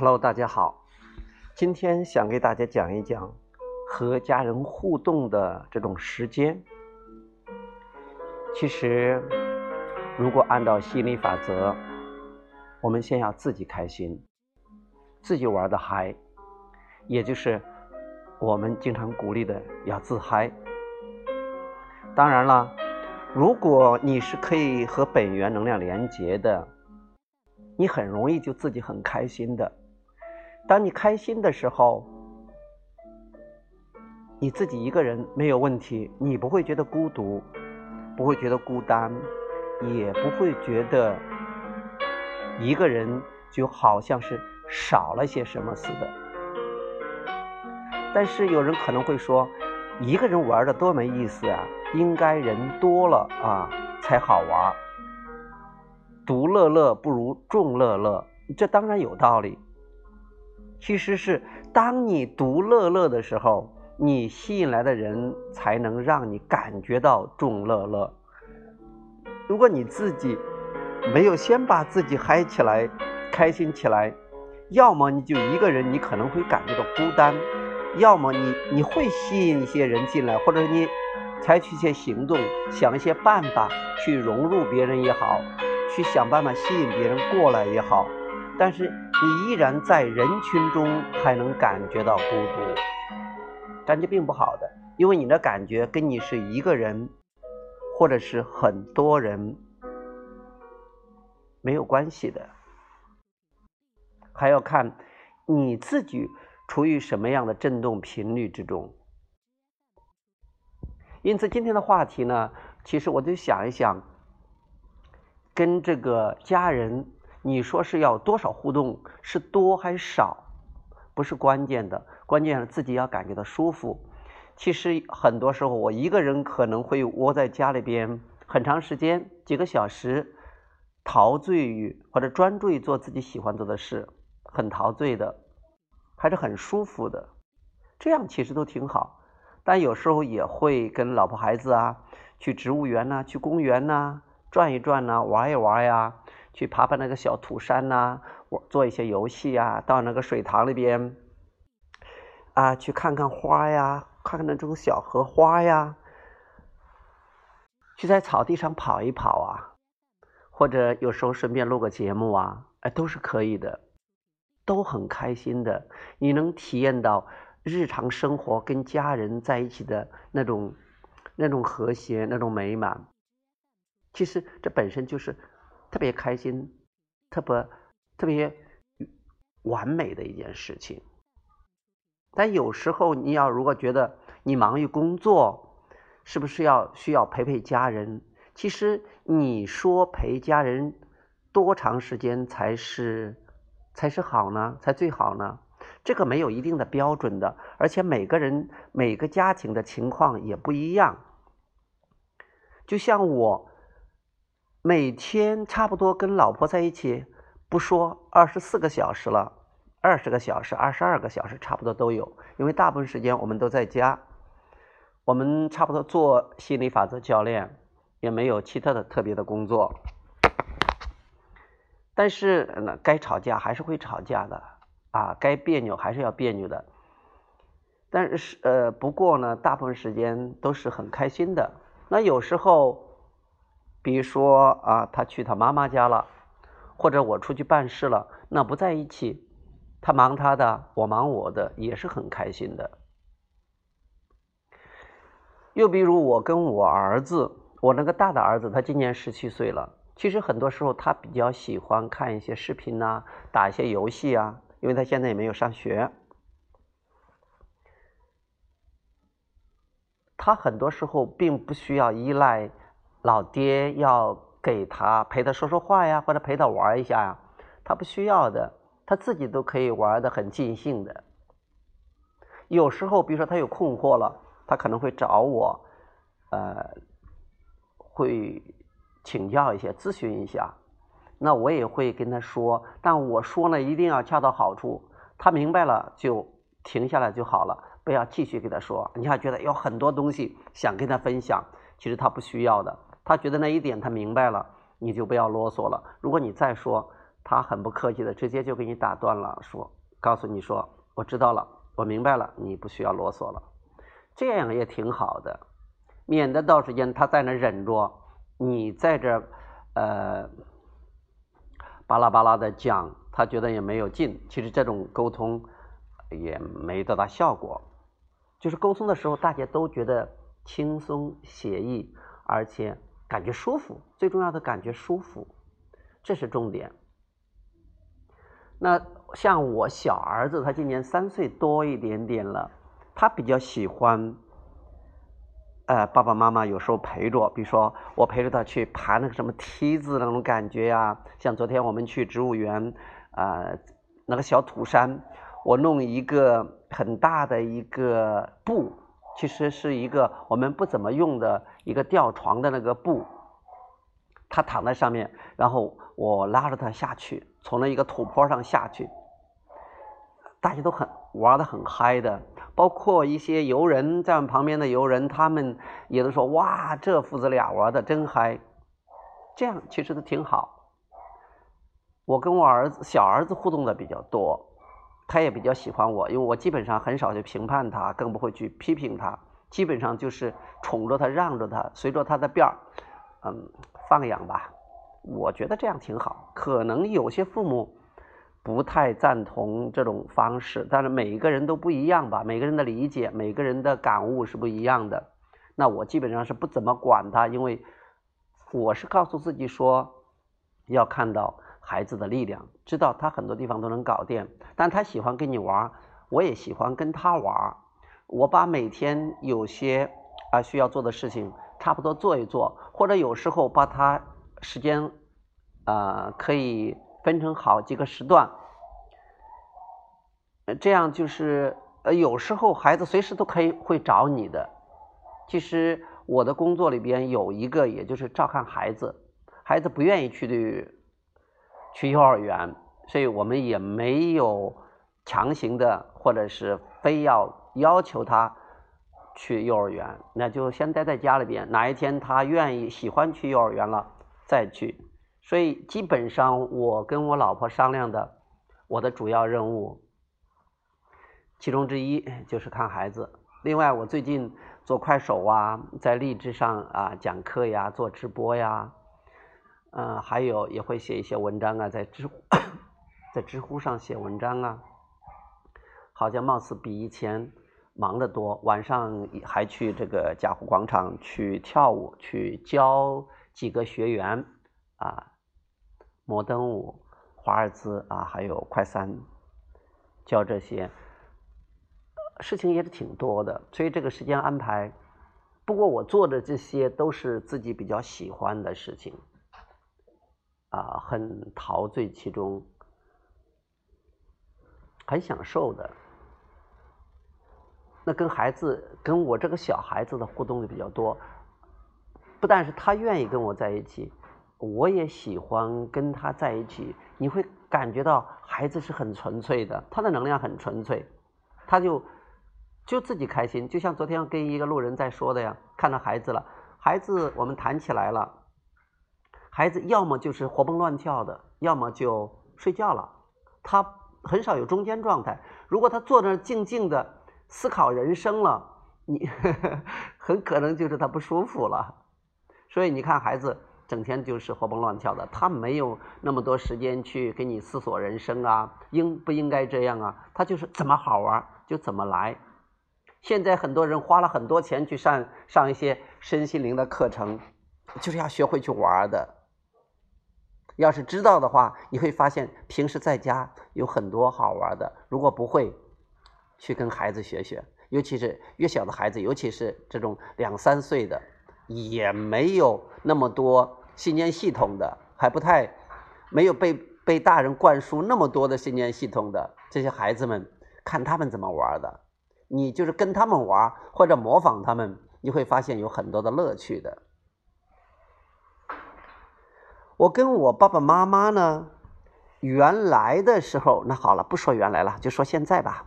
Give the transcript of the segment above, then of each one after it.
Hello，大家好，今天想给大家讲一讲和家人互动的这种时间。其实，如果按照心理法则，我们先要自己开心，自己玩的嗨，也就是我们经常鼓励的要自嗨。当然了，如果你是可以和本源能量连接的，你很容易就自己很开心的。当你开心的时候，你自己一个人没有问题，你不会觉得孤独，不会觉得孤单，也不会觉得一个人就好像是少了些什么似的。但是有人可能会说，一个人玩的多没意思啊，应该人多了啊才好玩。独乐乐不如众乐乐，这当然有道理。其实是当你独乐乐的时候，你吸引来的人才能让你感觉到众乐乐。如果你自己没有先把自己嗨起来、开心起来，要么你就一个人，你可能会感觉到孤单；要么你你会吸引一些人进来，或者你采取一些行动，想一些办法去融入别人也好，去想办法吸引别人过来也好，但是。你依然在人群中还能感觉到孤独，感觉并不好的，因为你的感觉跟你是一个人，或者是很多人没有关系的，还要看你自己处于什么样的振动频率之中。因此，今天的话题呢，其实我就想一想，跟这个家人。你说是要多少互动，是多还是少，不是关键的，关键是自己要感觉到舒服。其实很多时候，我一个人可能会窝在家里边很长时间，几个小时，陶醉于或者专注于做自己喜欢做的事，很陶醉的，还是很舒服的。这样其实都挺好。但有时候也会跟老婆孩子啊，去植物园呐，去公园呐，转一转呐，玩一玩呀。去爬爬那个小土山呐，我做一些游戏啊，到那个水塘里边，啊，去看看花呀，看看那种小荷花呀，去在草地上跑一跑啊，或者有时候顺便录个节目啊，哎，都是可以的，都很开心的。你能体验到日常生活跟家人在一起的那种那种和谐、那种美满，其实这本身就是。特别开心，特别特别完美的一件事情。但有时候你要如果觉得你忙于工作，是不是要需要陪陪家人？其实你说陪家人多长时间才是才是好呢？才最好呢？这个没有一定的标准的，而且每个人每个家庭的情况也不一样。就像我。每天差不多跟老婆在一起，不说二十四个小时了，二十个小时、二十二个小时差不多都有。因为大部分时间我们都在家，我们差不多做心理法则教练，也没有其他的特别的工作。但是呢，该吵架还是会吵架的啊，该别扭还是要别扭的。但是呃，不过呢，大部分时间都是很开心的。那有时候。比如说啊，他去他妈妈家了，或者我出去办事了，那不在一起，他忙他的，我忙我的，也是很开心的。又比如我跟我儿子，我那个大的儿子，他今年十七岁了。其实很多时候他比较喜欢看一些视频呐，打一些游戏啊，因为他现在也没有上学。他很多时候并不需要依赖。老爹要给他陪他说说话呀，或者陪他玩一下呀，他不需要的，他自己都可以玩的很尽兴的。有时候，比如说他有困惑了，他可能会找我，呃，会请教一些、咨询一下，那我也会跟他说，但我说呢，一定要恰到好处，他明白了就停下来就好了，不要继续给他说。你还觉得有很多东西想跟他分享，其实他不需要的。他觉得那一点他明白了，你就不要啰嗦了。如果你再说，他很不客气的直接就给你打断了，说告诉你说我知道了，我明白了，你不需要啰嗦了，这样也挺好的，免得到时间他在那忍着，你在这呃巴拉巴拉的讲，他觉得也没有劲，其实这种沟通也没多大效果，就是沟通的时候大家都觉得轻松写意，而且感觉舒服，最重要的感觉舒服，这是重点。那像我小儿子，他今年三岁多一点点了，他比较喜欢，呃，爸爸妈妈有时候陪着，比如说我陪着他去爬那个什么梯子那种感觉呀，像昨天我们去植物园，啊，那个小土山，我弄一个很大的一个布，其实是一个我们不怎么用的一个吊床的那个布，他躺在上面，然后我拉着他下去。从那一个土坡上下去，大家都很玩的很嗨的，包括一些游人在我们旁边的游人，他们也都说：“哇，这父子俩玩的真嗨。”这样其实都挺好。我跟我儿子小儿子互动的比较多，他也比较喜欢我，因为我基本上很少去评判他，更不会去批评他，基本上就是宠着他，让着他，随着他的便儿，嗯，放养吧。我觉得这样挺好，可能有些父母不太赞同这种方式，但是每一个人都不一样吧，每个人的理解、每个人的感悟是不一样的。那我基本上是不怎么管他，因为我是告诉自己说，要看到孩子的力量，知道他很多地方都能搞定，但他喜欢跟你玩，我也喜欢跟他玩。我把每天有些啊需要做的事情差不多做一做，或者有时候把他。时间，啊，可以分成好几个时段，这样就是呃，有时候孩子随时都可以会找你的。其实我的工作里边有一个，也就是照看孩子，孩子不愿意去去幼儿园，所以我们也没有强行的，或者是非要要求他去幼儿园，那就先待在家里边。哪一天他愿意喜欢去幼儿园了？再去，所以基本上我跟我老婆商量的，我的主要任务，其中之一就是看孩子。另外，我最近做快手啊，在励志上啊讲课呀，做直播呀，嗯，还有也会写一些文章啊，在知乎在知乎上写文章啊，好像貌似比以前忙得多。晚上还去这个贾湖广场去跳舞，去教。几个学员啊，摩登舞、华尔兹啊，还有快三，教这些事情也是挺多的，所以这个时间安排。不过我做的这些都是自己比较喜欢的事情，啊，很陶醉其中，很享受的。那跟孩子，跟我这个小孩子的互动的比较多。不但是他愿意跟我在一起，我也喜欢跟他在一起。你会感觉到孩子是很纯粹的，他的能量很纯粹，他就就自己开心。就像昨天跟一个路人在说的呀，看到孩子了，孩子我们谈起来了，孩子要么就是活蹦乱跳的，要么就睡觉了，他很少有中间状态。如果他坐那儿静静的思考人生了，你呵呵很可能就是他不舒服了。所以你看，孩子整天就是活蹦乱跳的，他没有那么多时间去给你思索人生啊，应不应该这样啊？他就是怎么好玩就怎么来。现在很多人花了很多钱去上上一些身心灵的课程，就是要学会去玩的。要是知道的话，你会发现平时在家有很多好玩的。如果不会，去跟孩子学学，尤其是越小的孩子，尤其是这种两三岁的。也没有那么多信念系统的，还不太没有被被大人灌输那么多的信念系统的这些孩子们，看他们怎么玩的，你就是跟他们玩或者模仿他们，你会发现有很多的乐趣的。我跟我爸爸妈妈呢，原来的时候，那好了，不说原来了，就说现在吧。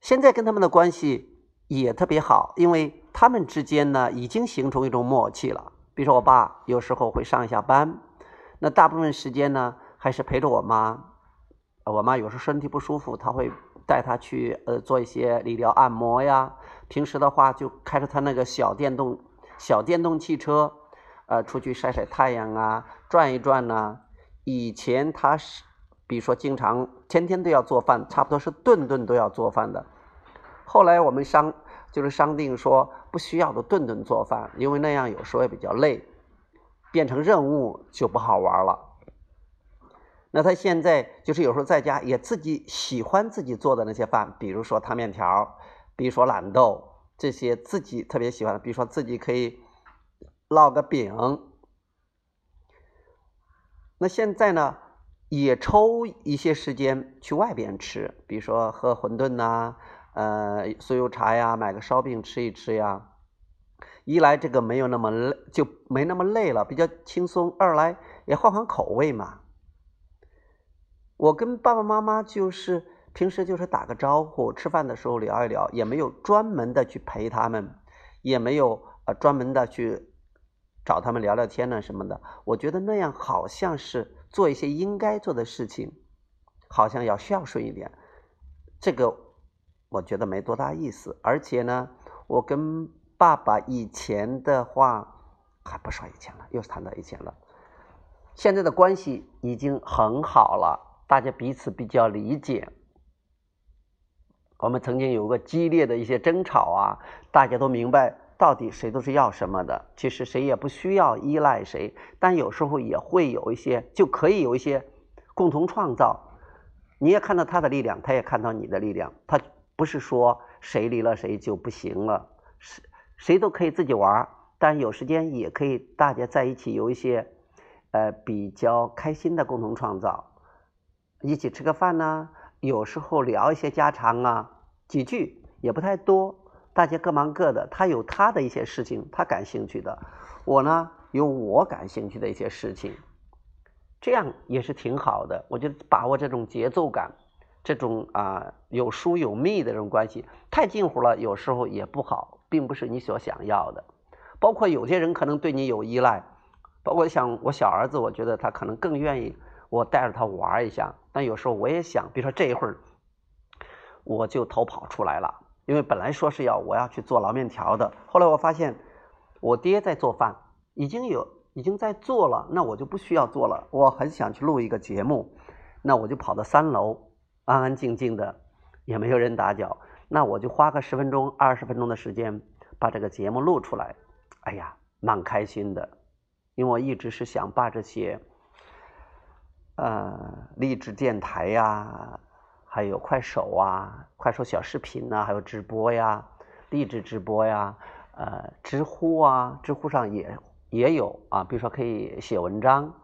现在跟他们的关系也特别好，因为。他们之间呢，已经形成一种默契了。比如说，我爸有时候会上一下班，那大部分时间呢，还是陪着我妈。我妈有时候身体不舒服，他会带她去呃做一些理疗按摩呀。平时的话，就开着他那个小电动小电动汽车，呃，出去晒晒太阳啊，转一转呢。以前他是，比如说经常天天都要做饭，差不多是顿顿都要做饭的。后来我们商就是商定说不需要的顿顿做饭，因为那样有时候也比较累，变成任务就不好玩了。那他现在就是有时候在家也自己喜欢自己做的那些饭，比如说烫面条，比如说懒豆这些自己特别喜欢，比如说自己可以烙个饼。那现在呢，也抽一些时间去外边吃，比如说喝馄饨呐，呃，酥油茶呀，买个烧饼吃一吃呀。一来这个没有那么累，就没那么累了，比较轻松；二来也换换口味嘛。我跟爸爸妈妈就是平时就是打个招呼，吃饭的时候聊一聊，也没有专门的去陪他们，也没有呃专门的去。找他们聊聊天呢什么的，我觉得那样好像是做一些应该做的事情，好像要孝顺一点。这个我觉得没多大意思。而且呢，我跟爸爸以前的话还不说以前了，又谈到以前了。现在的关系已经很好了，大家彼此比较理解。我们曾经有过激烈的一些争吵啊，大家都明白。到底谁都是要什么的？其实谁也不需要依赖谁，但有时候也会有一些，就可以有一些共同创造。你也看到他的力量，他也看到你的力量。他不是说谁离了谁就不行了，谁谁都可以自己玩，但有时间也可以大家在一起有一些呃比较开心的共同创造，一起吃个饭呢，有时候聊一些家常啊，几句也不太多。大家各忙各的，他有他的一些事情，他感兴趣的；我呢，有我感兴趣的一些事情，这样也是挺好的。我觉得把握这种节奏感，这种啊有疏有密的这种关系，太近乎了，有时候也不好，并不是你所想要的。包括有些人可能对你有依赖，包括像我小儿子，我觉得他可能更愿意我带着他玩一下。但有时候我也想，比如说这一会儿，我就偷跑出来了。因为本来说是要我要去做捞面条的，后来我发现我爹在做饭，已经有已经在做了，那我就不需要做了。我很想去录一个节目，那我就跑到三楼，安安静静的，也没有人打搅，那我就花个十分钟、二十分钟的时间把这个节目录出来。哎呀，蛮开心的，因为我一直是想把这些呃励志电台呀。还有快手啊，快手小视频呐，还有直播呀，励志直播呀，呃，知乎啊，知乎上也也有啊，比如说可以写文章，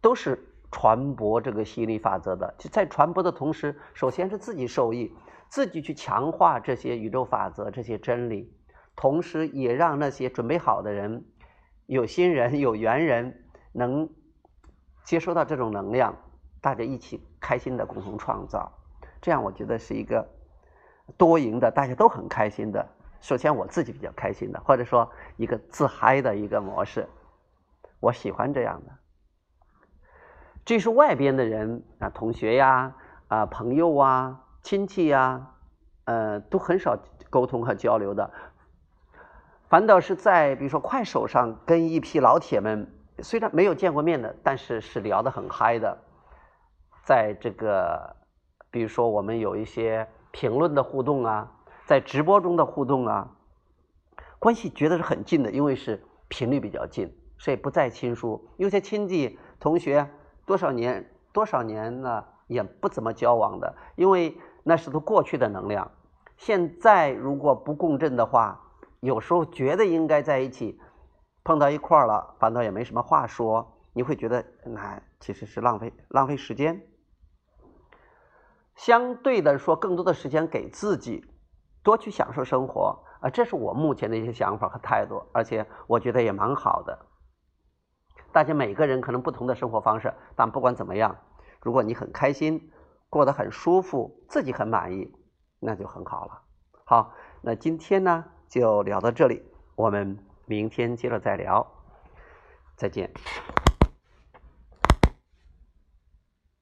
都是传播这个吸引力法则的。就在传播的同时，首先是自己受益，自己去强化这些宇宙法则、这些真理，同时也让那些准备好的人、有心人、有缘人能接收到这种能量。大家一起开心的共同创造，这样我觉得是一个多赢的，大家都很开心的。首先我自己比较开心的，或者说一个自嗨的一个模式，我喜欢这样的。这是外边的人啊，同学呀，啊朋友啊，亲戚呀，呃，都很少沟通和交流的。反倒是在比如说快手上跟一批老铁们，虽然没有见过面的，但是是聊得很嗨的。在这个，比如说我们有一些评论的互动啊，在直播中的互动啊，关系觉得是很近的，因为是频率比较近，所以不再亲疏。有些亲戚同学多少年多少年呢，也不怎么交往的，因为那是都过去的能量。现在如果不共振的话，有时候觉得应该在一起，碰到一块儿了，反倒也没什么话说，你会觉得那其实是浪费浪费时间。相对的说，更多的时间给自己，多去享受生活啊，这是我目前的一些想法和态度，而且我觉得也蛮好的。大家每个人可能不同的生活方式，但不管怎么样，如果你很开心，过得很舒服，自己很满意，那就很好了。好，那今天呢就聊到这里，我们明天接着再聊，再见。